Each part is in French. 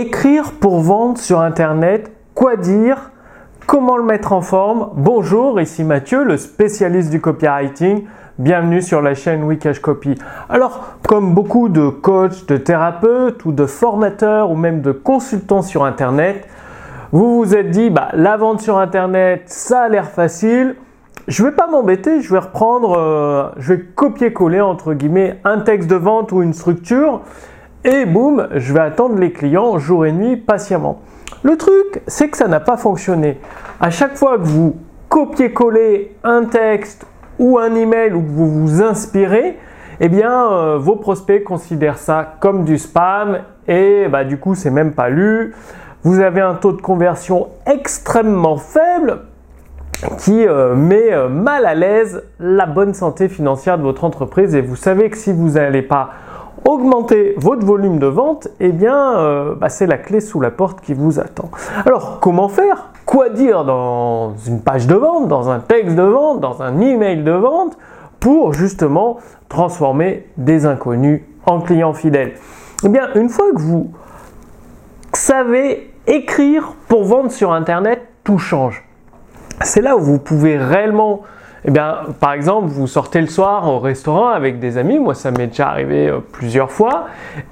Écrire pour vendre sur Internet, quoi dire Comment le mettre en forme Bonjour, ici Mathieu, le spécialiste du copywriting. Bienvenue sur la chaîne Wikash Copy. Alors, comme beaucoup de coachs, de thérapeutes ou de formateurs ou même de consultants sur Internet, vous vous êtes dit, bah, la vente sur Internet, ça a l'air facile. Je ne vais pas m'embêter, je vais reprendre, euh, je vais copier-coller entre guillemets un texte de vente ou une structure et boum, je vais attendre les clients jour et nuit patiemment. Le truc, c'est que ça n'a pas fonctionné. À chaque fois que vous copiez-collez un texte ou un email ou que vous vous inspirez, eh bien, euh, vos prospects considèrent ça comme du spam et bah, du coup, c'est même pas lu. Vous avez un taux de conversion extrêmement faible qui euh, met euh, mal à l'aise la bonne santé financière de votre entreprise et vous savez que si vous n'allez pas augmenter votre volume de vente, eh bien, euh, bah, c'est la clé sous la porte qui vous attend. Alors, comment faire? Quoi dire dans une page de vente, dans un texte de vente, dans un email de vente pour justement transformer des inconnus en clients fidèles? Eh bien, une fois que vous savez écrire pour vendre sur Internet, tout change. C'est là où vous pouvez réellement eh bien, par exemple, vous sortez le soir au restaurant avec des amis, moi ça m'est déjà arrivé euh, plusieurs fois,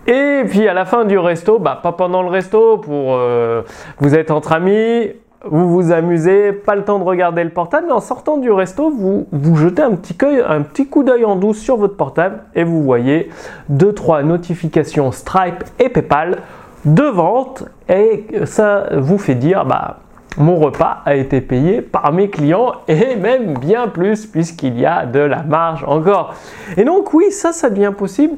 et puis à la fin du resto, bah, pas pendant le resto, pour euh, vous êtes entre amis, vous vous amusez, pas le temps de regarder le portable, mais en sortant du resto, vous, vous jetez un petit, un petit coup d'œil en douce sur votre portable et vous voyez deux trois notifications Stripe et PayPal de vente. Et ça vous fait dire bah mon repas a été payé par mes clients et même bien plus puisqu'il y a de la marge encore. Et donc oui, ça, ça devient possible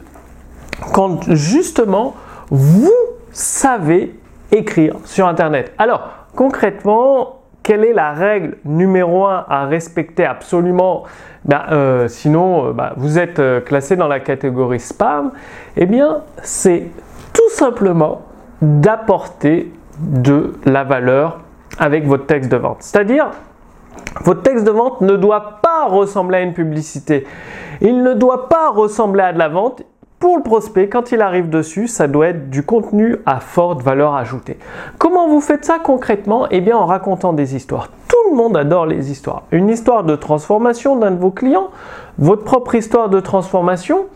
quand justement vous savez écrire sur Internet. Alors concrètement, quelle est la règle numéro un à respecter absolument? Ben, euh, Sinon, euh, ben, vous êtes euh, classé dans la catégorie spam. Eh bien, c'est tout simplement d'apporter de la valeur avec votre texte de vente. C'est-à-dire, votre texte de vente ne doit pas ressembler à une publicité. Il ne doit pas ressembler à de la vente. Pour le prospect, quand il arrive dessus, ça doit être du contenu à forte valeur ajoutée. Comment vous faites ça concrètement? Eh bien en racontant des histoires. Tout le monde adore les histoires. Une histoire de transformation d'un de vos clients, votre propre histoire de transformation,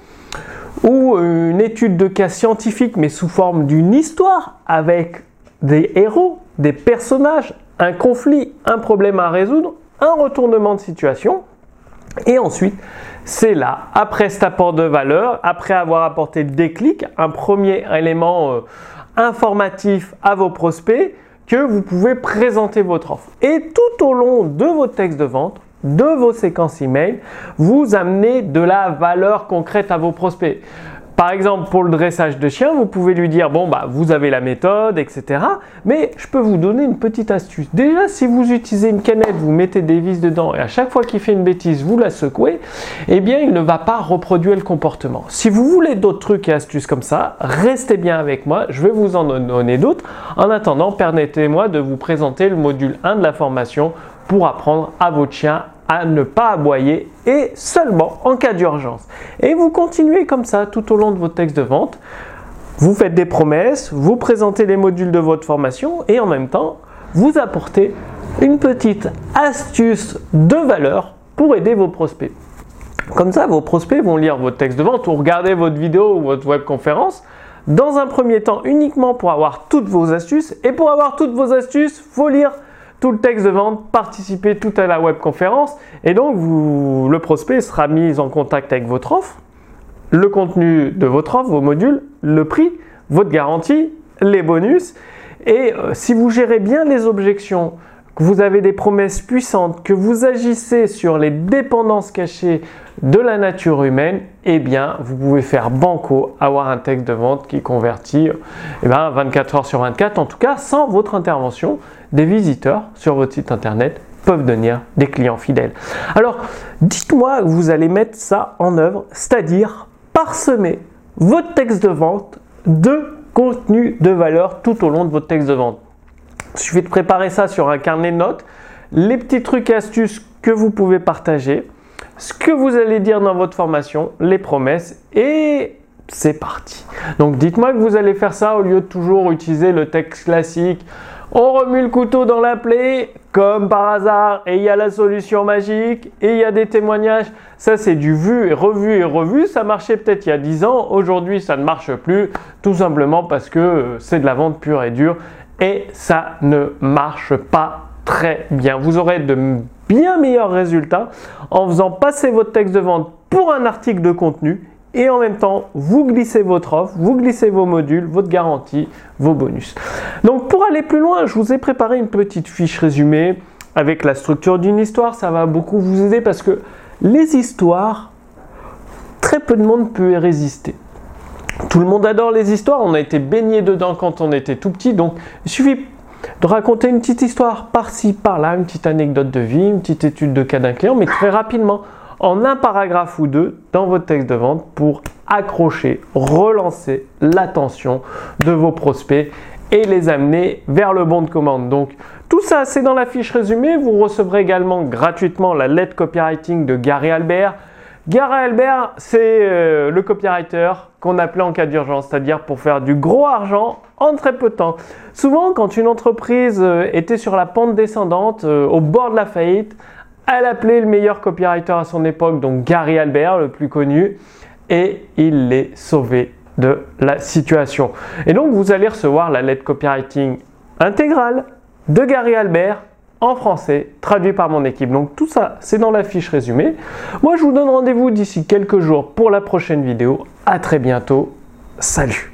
ou une étude de cas scientifique mais sous forme d'une histoire avec des héros, des personnages, un conflit, un problème à résoudre, un retournement de situation. Et ensuite, c'est là, après cet apport de valeur, après avoir apporté des clics, un premier élément euh, informatif à vos prospects, que vous pouvez présenter votre offre. Et tout au long de votre texte de vente, de vos séquences email, vous amenez de la valeur concrète à vos prospects. Par exemple, pour le dressage de chien, vous pouvez lui dire, bon, bah, vous avez la méthode, etc. Mais je peux vous donner une petite astuce. Déjà, si vous utilisez une canette, vous mettez des vis dedans et à chaque fois qu'il fait une bêtise, vous la secouez, eh bien, il ne va pas reproduire le comportement. Si vous voulez d'autres trucs et astuces comme ça, restez bien avec moi. Je vais vous en donner d'autres. En attendant, permettez-moi de vous présenter le module 1 de la formation pour apprendre à votre chien à ne pas aboyer et seulement en cas d'urgence. Et vous continuez comme ça tout au long de votre texte de vente. Vous faites des promesses, vous présentez les modules de votre formation et en même temps, vous apportez une petite astuce de valeur pour aider vos prospects. Comme ça, vos prospects vont lire votre texte de vente ou regarder votre vidéo ou votre webconférence dans un premier temps uniquement pour avoir toutes vos astuces. Et pour avoir toutes vos astuces, faut lire tout le texte de vente, participer tout à la webconférence. Et donc vous, le prospect sera mis en contact avec votre offre, le contenu de votre offre, vos modules, le prix, votre garantie, les bonus. Et euh, si vous gérez bien les objections, que vous avez des promesses puissantes, que vous agissez sur les dépendances cachées de la nature humaine, eh bien, vous pouvez faire banco, avoir un texte de vente qui convertit eh bien, 24 heures sur 24, en tout cas sans votre intervention des visiteurs sur votre site internet peuvent devenir des clients fidèles. Alors, dites-moi que vous allez mettre ça en œuvre, c'est-à-dire parsemer votre texte de vente de contenu de valeur tout au long de votre texte de vente. Il suffit de préparer ça sur un carnet de notes, les petits trucs et astuces que vous pouvez partager, ce que vous allez dire dans votre formation, les promesses et c'est parti. Donc dites-moi que vous allez faire ça au lieu de toujours utiliser le texte classique. On remue le couteau dans la plaie, comme par hasard, et il y a la solution magique, et il y a des témoignages. Ça, c'est du vu et revu et revu. Ça marchait peut-être il y a 10 ans. Aujourd'hui, ça ne marche plus, tout simplement parce que c'est de la vente pure et dure, et ça ne marche pas très bien. Vous aurez de bien meilleurs résultats en faisant passer votre texte de vente pour un article de contenu et en même temps, vous glissez votre offre, vous glissez vos modules, votre garantie, vos bonus. Donc pour aller plus loin, je vous ai préparé une petite fiche résumée avec la structure d'une histoire. Ça va beaucoup vous aider parce que les histoires, très peu de monde peut y résister. Tout le monde adore les histoires, on a été baigné dedans quand on était tout petit, donc il suffit de raconter une petite histoire par-ci, par-là, une petite anecdote de vie, une petite étude de cas d'un client, mais très rapidement en un paragraphe ou deux dans votre texte de vente pour accrocher, relancer l'attention de vos prospects et les amener vers le bon de commande. Donc tout ça, c'est dans la fiche résumée. Vous recevrez également gratuitement la lettre copywriting de Gary Albert. Gary Albert, c'est euh, le copywriter qu'on appelait en cas d'urgence, c'est-à-dire pour faire du gros argent en très peu de temps. Souvent, quand une entreprise euh, était sur la pente descendante, euh, au bord de la faillite, elle appelait le meilleur copywriter à son époque, donc Gary Albert, le plus connu, et il l'est sauvé de la situation. Et donc vous allez recevoir la lettre copywriting intégrale de Gary Albert en français, traduit par mon équipe. Donc tout ça, c'est dans la fiche résumée. Moi, je vous donne rendez-vous d'ici quelques jours pour la prochaine vidéo. À très bientôt. Salut